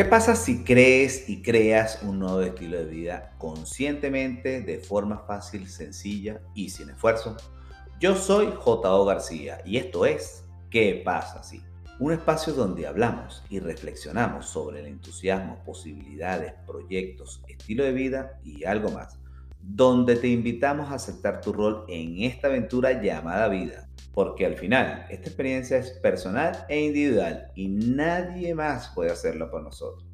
¿Qué pasa si crees y creas un nuevo estilo de vida conscientemente, de forma fácil, sencilla y sin esfuerzo? Yo soy J.O. García y esto es ¿Qué pasa si? Un espacio donde hablamos y reflexionamos sobre el entusiasmo, posibilidades, proyectos, estilo de vida y algo más. Donde te invitamos a aceptar tu rol en esta aventura llamada vida. Porque al final esta experiencia es personal e individual y nadie más puede hacerlo por nosotros.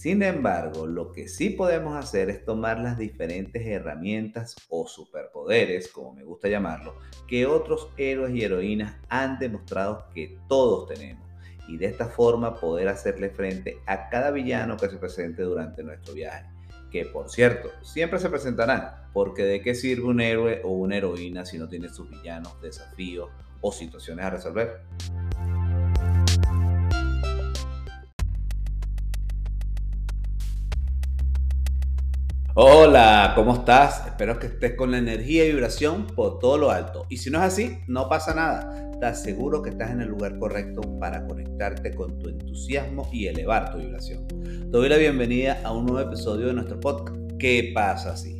Sin embargo, lo que sí podemos hacer es tomar las diferentes herramientas o superpoderes, como me gusta llamarlo, que otros héroes y heroínas han demostrado que todos tenemos. Y de esta forma poder hacerle frente a cada villano que se presente durante nuestro viaje que por cierto, siempre se presentarán, porque de qué sirve un héroe o una heroína si no tiene sus villanos, desafíos o situaciones a resolver. Hola, ¿cómo estás? Espero que estés con la energía y vibración por todo lo alto. Y si no es así, no pasa nada. Te aseguro que estás en el lugar correcto para conectarte con tu entusiasmo y elevar tu vibración. Te doy la bienvenida a un nuevo episodio de nuestro podcast. ¿Qué pasa así?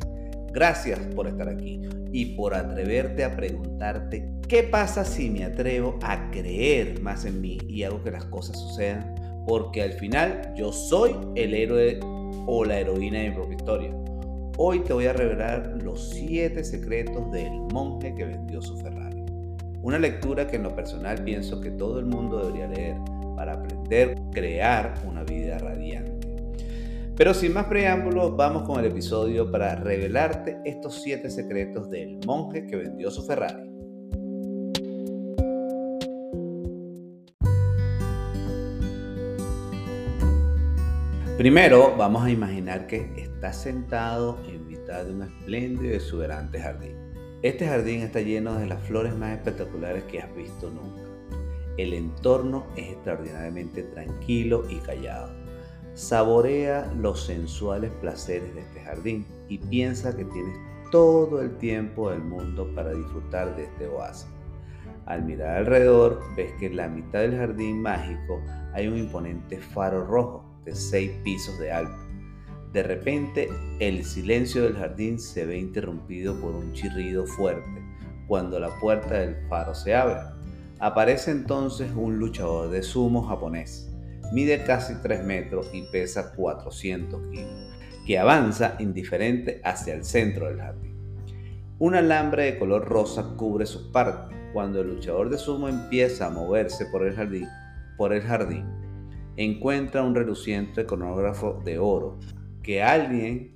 Gracias por estar aquí y por atreverte a preguntarte qué pasa si me atrevo a creer más en mí y hago que las cosas sucedan. Porque al final yo soy el héroe o la heroína de mi propia historia. Hoy te voy a revelar los 7 secretos del monje que vendió su Ferrari. Una lectura que en lo personal pienso que todo el mundo debería leer para aprender a crear una vida radiante. Pero sin más preámbulos, vamos con el episodio para revelarte estos 7 secretos del monje que vendió su Ferrari. Primero vamos a imaginar que estás sentado en mitad de un espléndido y exuberante jardín. Este jardín está lleno de las flores más espectaculares que has visto nunca. El entorno es extraordinariamente tranquilo y callado. Saborea los sensuales placeres de este jardín y piensa que tienes todo el tiempo del mundo para disfrutar de este oasis. Al mirar alrededor, ves que en la mitad del jardín mágico hay un imponente faro rojo de seis pisos de alto. De repente, el silencio del jardín se ve interrumpido por un chirrido fuerte cuando la puerta del faro se abre. Aparece entonces un luchador de sumo japonés. Mide casi 3 metros y pesa 400 kilos, que avanza indiferente hacia el centro del jardín. Un alambre de color rosa cubre sus partes. Cuando el luchador de sumo empieza a moverse por el jardín, por el jardín encuentra un reluciente cronógrafo de oro que alguien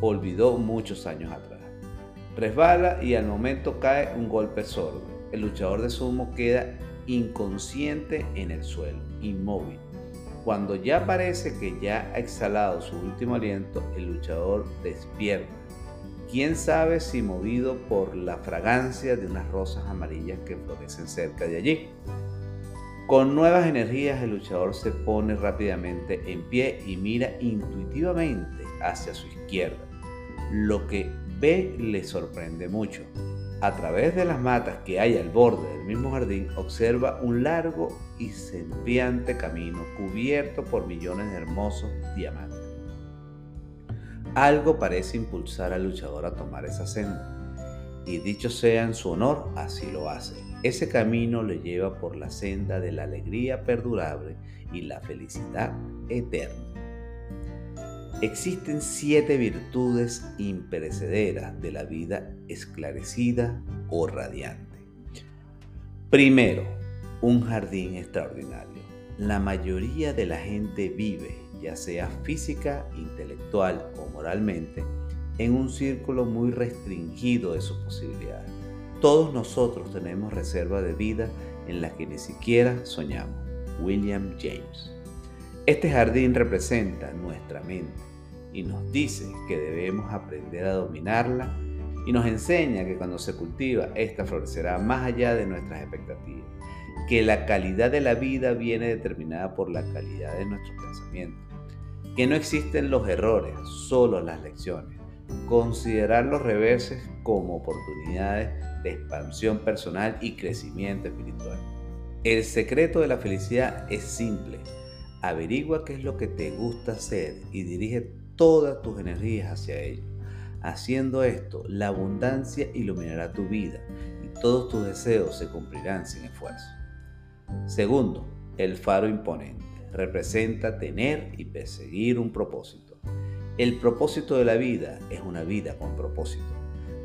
olvidó muchos años atrás. Resbala y al momento cae un golpe sordo. El luchador de sumo queda inconsciente en el suelo, inmóvil. Cuando ya parece que ya ha exhalado su último aliento, el luchador despierta. Quién sabe si movido por la fragancia de unas rosas amarillas que florecen cerca de allí. Con nuevas energías el luchador se pone rápidamente en pie y mira intuitivamente hacia su izquierda. Lo que ve le sorprende mucho. A través de las matas que hay al borde del mismo jardín observa un largo y sempiante camino cubierto por millones de hermosos diamantes. Algo parece impulsar al luchador a tomar esa senda y dicho sea en su honor, así lo hace. Ese camino le lleva por la senda de la alegría perdurable y la felicidad eterna. Existen siete virtudes imperecederas de la vida esclarecida o radiante. Primero, un jardín extraordinario. La mayoría de la gente vive, ya sea física, intelectual o moralmente, en un círculo muy restringido de sus posibilidades. Todos nosotros tenemos reserva de vida en la que ni siquiera soñamos. William James. Este jardín representa nuestra mente y nos dice que debemos aprender a dominarla y nos enseña que cuando se cultiva, esta florecerá más allá de nuestras expectativas, que la calidad de la vida viene determinada por la calidad de nuestros pensamientos, que no existen los errores, solo las lecciones, considerar los reverses como oportunidades de expansión personal y crecimiento espiritual. El secreto de la felicidad es simple. Averigua qué es lo que te gusta hacer y dirige todas tus energías hacia ello. Haciendo esto, la abundancia iluminará tu vida y todos tus deseos se cumplirán sin esfuerzo. Segundo, el faro imponente. Representa tener y perseguir un propósito. El propósito de la vida es una vida con propósito.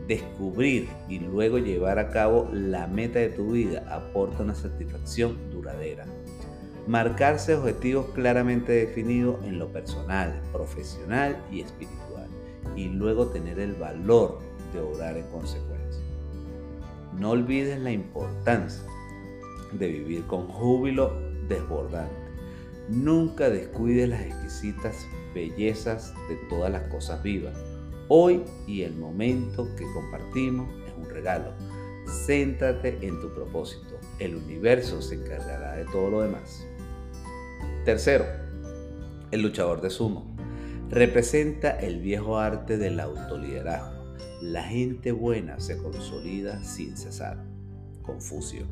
Descubrir y luego llevar a cabo la meta de tu vida aporta una satisfacción duradera. Marcarse objetivos claramente definidos en lo personal, profesional y espiritual. Y luego tener el valor de obrar en consecuencia. No olvides la importancia de vivir con júbilo desbordante. Nunca descuides las exquisitas bellezas de todas las cosas vivas. Hoy y el momento que compartimos es un regalo. Céntrate en tu propósito. El universo se encargará de todo lo demás. Tercero, el luchador de sumo. Representa el viejo arte del autoliderazgo. La gente buena se consolida sin cesar. Confucio.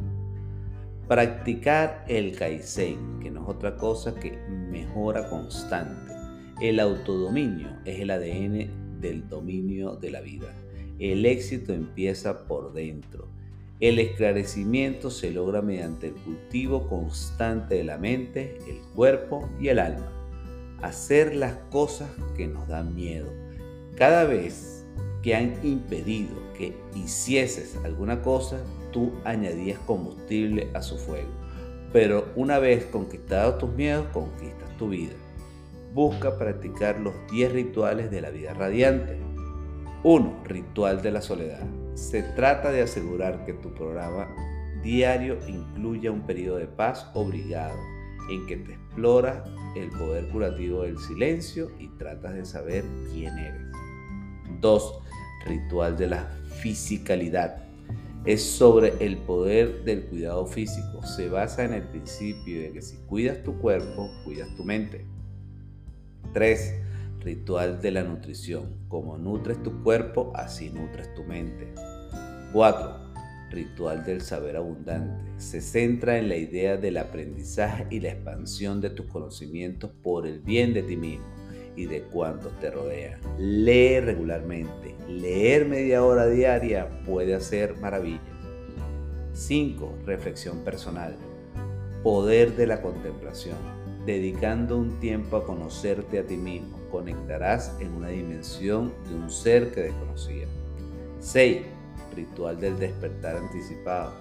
Practicar el Kaizen, que no es otra cosa que mejora constante. El autodominio es el ADN del dominio de la vida. El éxito empieza por dentro. El esclarecimiento se logra mediante el cultivo constante de la mente, el cuerpo y el alma. Hacer las cosas que nos dan miedo. Cada vez que han impedido que hicieses alguna cosa, tú añadías combustible a su fuego. Pero una vez conquistados tus miedos, conquistas tu vida. Busca practicar los 10 rituales de la vida radiante. 1. Ritual de la soledad. Se trata de asegurar que tu programa diario incluya un periodo de paz obligado en que te exploras el poder curativo del silencio y tratas de saber quién eres. 2. Ritual de la fisicalidad es sobre el poder del cuidado físico. Se basa en el principio de que si cuidas tu cuerpo, cuidas tu mente. 3. Ritual de la nutrición. Como nutres tu cuerpo, así nutres tu mente. 4. Ritual del saber abundante. Se centra en la idea del aprendizaje y la expansión de tus conocimientos por el bien de ti mismo y de cuantos te rodean. Lee regularmente. Leer media hora diaria puede hacer maravillas. 5. Reflexión personal. Poder de la contemplación. Dedicando un tiempo a conocerte a ti mismo, conectarás en una dimensión de un ser que desconocías. 6. Ritual del despertar anticipado.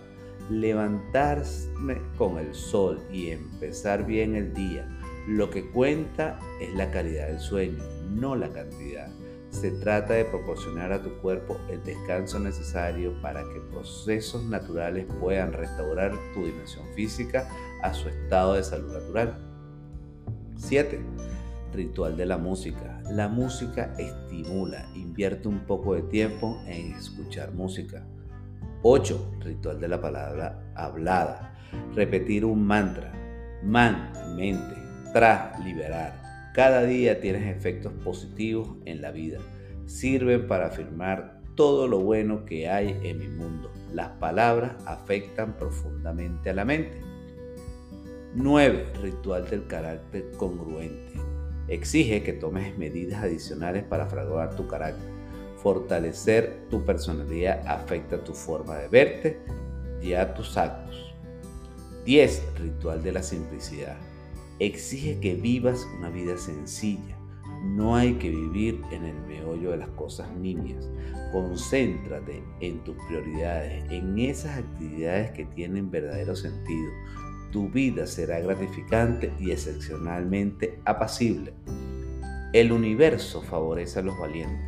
Levantarme con el sol y empezar bien el día lo que cuenta es la calidad del sueño, no la cantidad. Se trata de proporcionar a tu cuerpo el descanso necesario para que procesos naturales puedan restaurar tu dimensión física a su estado de salud natural. 7. Ritual de la música. La música estimula. Invierte un poco de tiempo en escuchar música. 8. Ritual de la palabra hablada. Repetir un mantra. Man, mente, tras liberar. Cada día tienes efectos positivos en la vida. Sirven para afirmar todo lo bueno que hay en mi mundo. Las palabras afectan profundamente a la mente. 9. Ritual del carácter congruente. Exige que tomes medidas adicionales para fraguar tu carácter. Fortalecer tu personalidad afecta tu forma de verte y a tus actos. 10. Ritual de la simplicidad exige que vivas una vida sencilla. No hay que vivir en el meollo de las cosas nimias. Concéntrate en tus prioridades, en esas actividades que tienen verdadero sentido. Tu vida será gratificante y excepcionalmente apacible. El universo favorece a los valientes.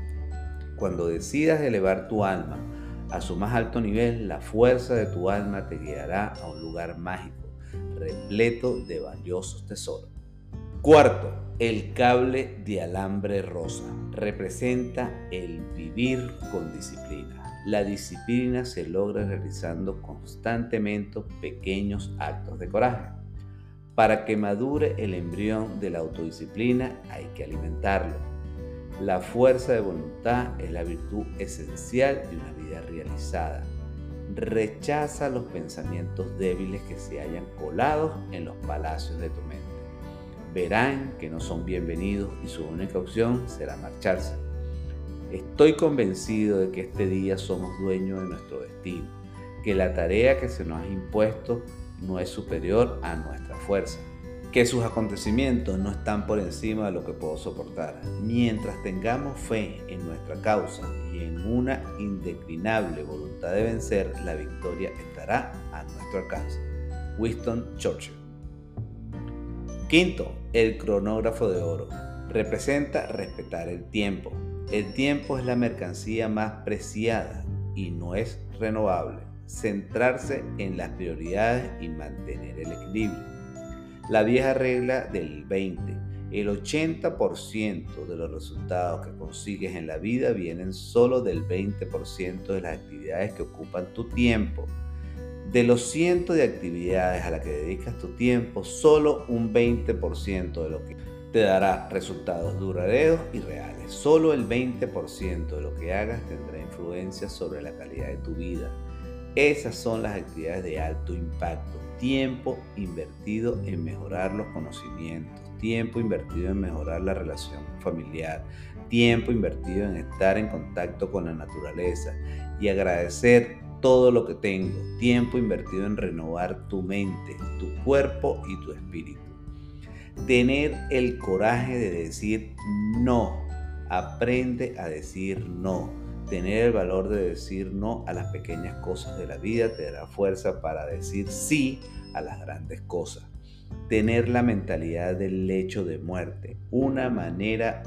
Cuando decidas elevar tu alma a su más alto nivel, la fuerza de tu alma te guiará a un lugar mágico repleto de valiosos tesoros. Cuarto, el cable de alambre rosa representa el vivir con disciplina. La disciplina se logra realizando constantemente pequeños actos de coraje. Para que madure el embrión de la autodisciplina hay que alimentarlo. La fuerza de voluntad es la virtud esencial de una vida realizada. Rechaza los pensamientos débiles que se hayan colado en los palacios de tu mente. verán que no son bienvenidos y su única opción será marcharse. Estoy convencido de que este día somos dueños de nuestro destino, que la tarea que se nos ha impuesto no es superior a nuestra fuerza, que sus acontecimientos no están por encima de lo que puedo soportar. Mientras tengamos fe en nuestra causa y en una indeclinable voluntad de vencer, la victoria estará a nuestro alcance. Winston Churchill. Quinto, el cronógrafo de oro. Representa respetar el tiempo. El tiempo es la mercancía más preciada y no es renovable. Centrarse en las prioridades y mantener el equilibrio. La vieja regla del 20. El 80% de los resultados que consigues en la vida vienen solo del 20% de las actividades que ocupan tu tiempo. De los cientos de actividades a las que dedicas tu tiempo, solo un 20% de lo que te dará resultados duraderos y reales. Solo el 20% de lo que hagas tendrá influencia sobre la calidad de tu vida. Esas son las actividades de alto impacto. Tiempo invertido en mejorar los conocimientos, tiempo invertido en mejorar la relación familiar, tiempo invertido en estar en contacto con la naturaleza y agradecer todo lo que tengo, tiempo invertido en renovar tu mente, tu cuerpo y tu espíritu. Tener el coraje de decir no. Aprende a decir no. Tener el valor de decir no a las pequeñas cosas de la vida te dará fuerza para decir sí a las grandes cosas. Tener la mentalidad del lecho de muerte, una manera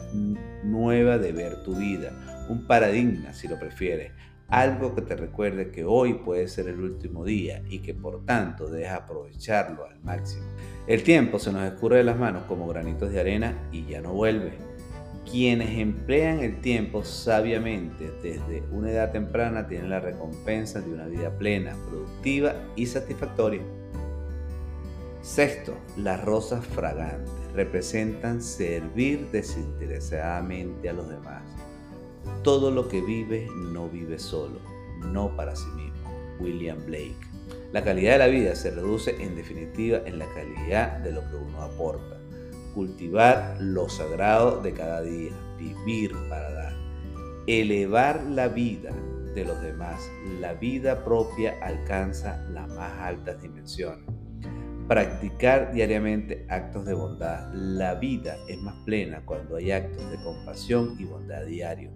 nueva de ver tu vida, un paradigma si lo prefieres, algo que te recuerde que hoy puede ser el último día y que por tanto debes aprovecharlo al máximo. El tiempo se nos escurre de las manos como granitos de arena y ya no vuelve. Quienes emplean el tiempo sabiamente desde una edad temprana tienen la recompensa de una vida plena, productiva y satisfactoria. Sexto, las rosas fragantes representan servir desinteresadamente a los demás todo lo que vive no vive solo, no para sí mismo. William Blake. La calidad de la vida se reduce en definitiva en la calidad de lo que uno aporta. Cultivar lo sagrado de cada día, vivir para dar. Elevar la vida de los demás, la vida propia alcanza las más altas dimensiones. Practicar diariamente actos de bondad. La vida es más plena cuando hay actos de compasión y bondad diario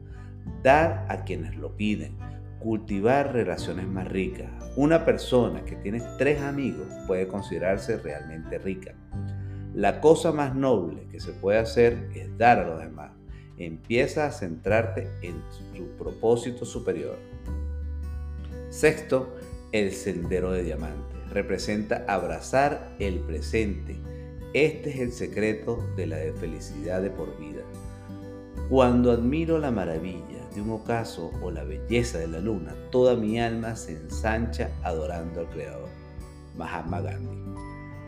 dar a quienes lo piden, cultivar relaciones más ricas. Una persona que tiene tres amigos puede considerarse realmente rica. La cosa más noble que se puede hacer es dar a los demás. Empieza a centrarte en tu propósito superior. Sexto, el sendero de diamante. Representa abrazar el presente. Este es el secreto de la felicidad de por vida. Cuando admiro la maravilla un ocaso o la belleza de la luna, toda mi alma se ensancha adorando al Creador. Mahatma Gandhi.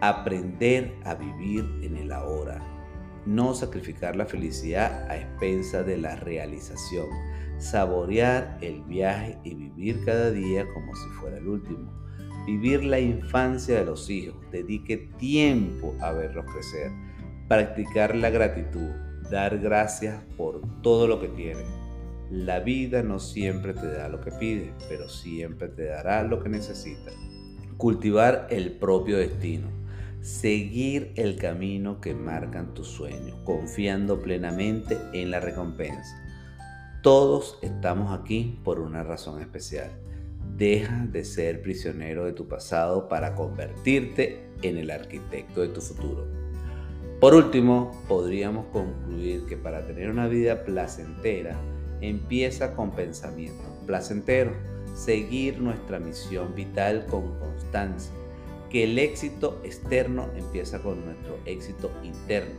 Aprender a vivir en el ahora. No sacrificar la felicidad a expensa de la realización. Saborear el viaje y vivir cada día como si fuera el último. Vivir la infancia de los hijos. Dedique tiempo a verlos crecer. Practicar la gratitud. Dar gracias por todo lo que tiene la vida no siempre te da lo que pide, pero siempre te dará lo que necesitas. Cultivar el propio destino. Seguir el camino que marcan tus sueños, confiando plenamente en la recompensa. Todos estamos aquí por una razón especial. Deja de ser prisionero de tu pasado para convertirte en el arquitecto de tu futuro. Por último, podríamos concluir que para tener una vida placentera, empieza con pensamiento placentero, seguir nuestra misión vital con constancia, que el éxito externo empieza con nuestro éxito interno,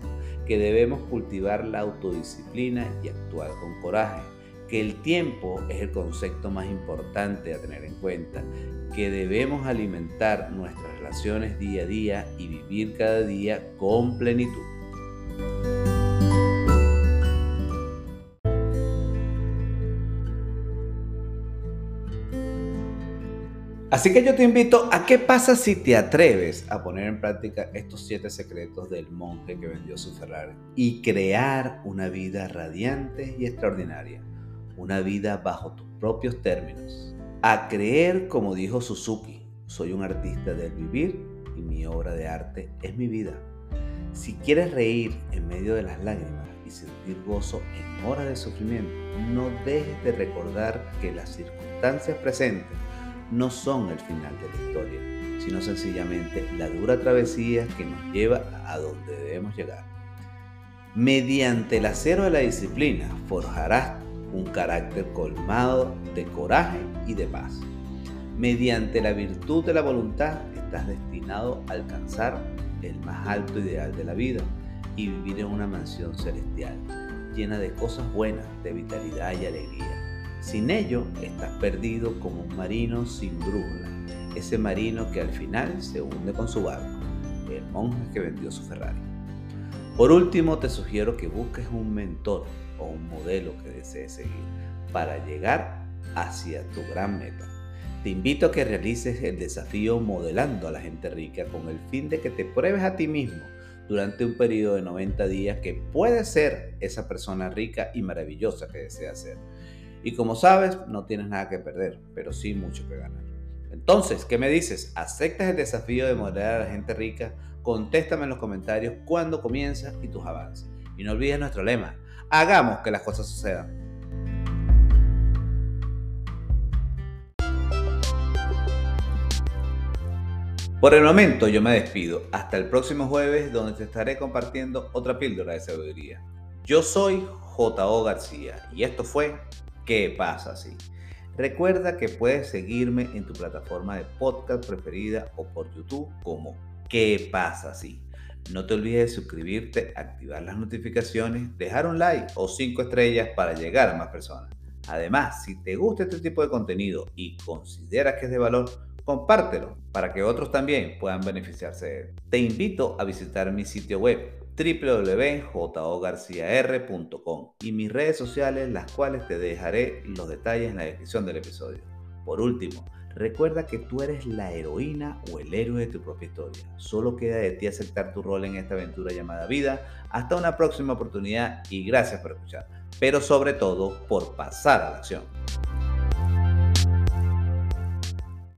que debemos cultivar la autodisciplina y actuar con coraje, que el tiempo es el concepto más importante a tener en cuenta, que debemos alimentar nuestras relaciones día a día y vivir cada día con plenitud. Así que yo te invito a qué pasa si te atreves a poner en práctica estos siete secretos del monje que vendió su Ferrari y crear una vida radiante y extraordinaria, una vida bajo tus propios términos. A creer como dijo Suzuki, soy un artista del vivir y mi obra de arte es mi vida. Si quieres reír en medio de las lágrimas y sentir gozo en horas de sufrimiento, no dejes de recordar que las circunstancias presentes no son el final de la historia, sino sencillamente la dura travesía que nos lleva a donde debemos llegar. Mediante el acero de la disciplina forjarás un carácter colmado de coraje y de paz. Mediante la virtud de la voluntad estás destinado a alcanzar el más alto ideal de la vida y vivir en una mansión celestial, llena de cosas buenas, de vitalidad y alegría sin ello, estás perdido como un marino sin brújula, ese marino que al final se hunde con su barco, el monje que vendió su Ferrari. Por último, te sugiero que busques un mentor o un modelo que desees seguir para llegar hacia tu gran meta. Te invito a que realices el desafío modelando a la gente rica con el fin de que te pruebes a ti mismo durante un periodo de 90 días que puedes ser esa persona rica y maravillosa que deseas ser. Y como sabes, no tienes nada que perder, pero sí mucho que ganar. Entonces, ¿qué me dices? ¿Aceptas el desafío de modelar a la gente rica? Contéstame en los comentarios cuándo comienza y tus avances. Y no olvides nuestro lema, hagamos que las cosas sucedan. Por el momento yo me despido. Hasta el próximo jueves donde te estaré compartiendo otra píldora de sabiduría. Yo soy J.O. García y esto fue ¿Qué pasa si? Recuerda que puedes seguirme en tu plataforma de podcast preferida o por YouTube como ¿Qué pasa si? No te olvides de suscribirte, activar las notificaciones, dejar un like o cinco estrellas para llegar a más personas. Además, si te gusta este tipo de contenido y consideras que es de valor, compártelo para que otros también puedan beneficiarse de él. Te invito a visitar mi sitio web www.jogarciar.com y mis redes sociales, las cuales te dejaré los detalles en la descripción del episodio. Por último, recuerda que tú eres la heroína o el héroe de tu propia historia. Solo queda de ti aceptar tu rol en esta aventura llamada vida. Hasta una próxima oportunidad y gracias por escuchar, pero sobre todo por pasar a la acción.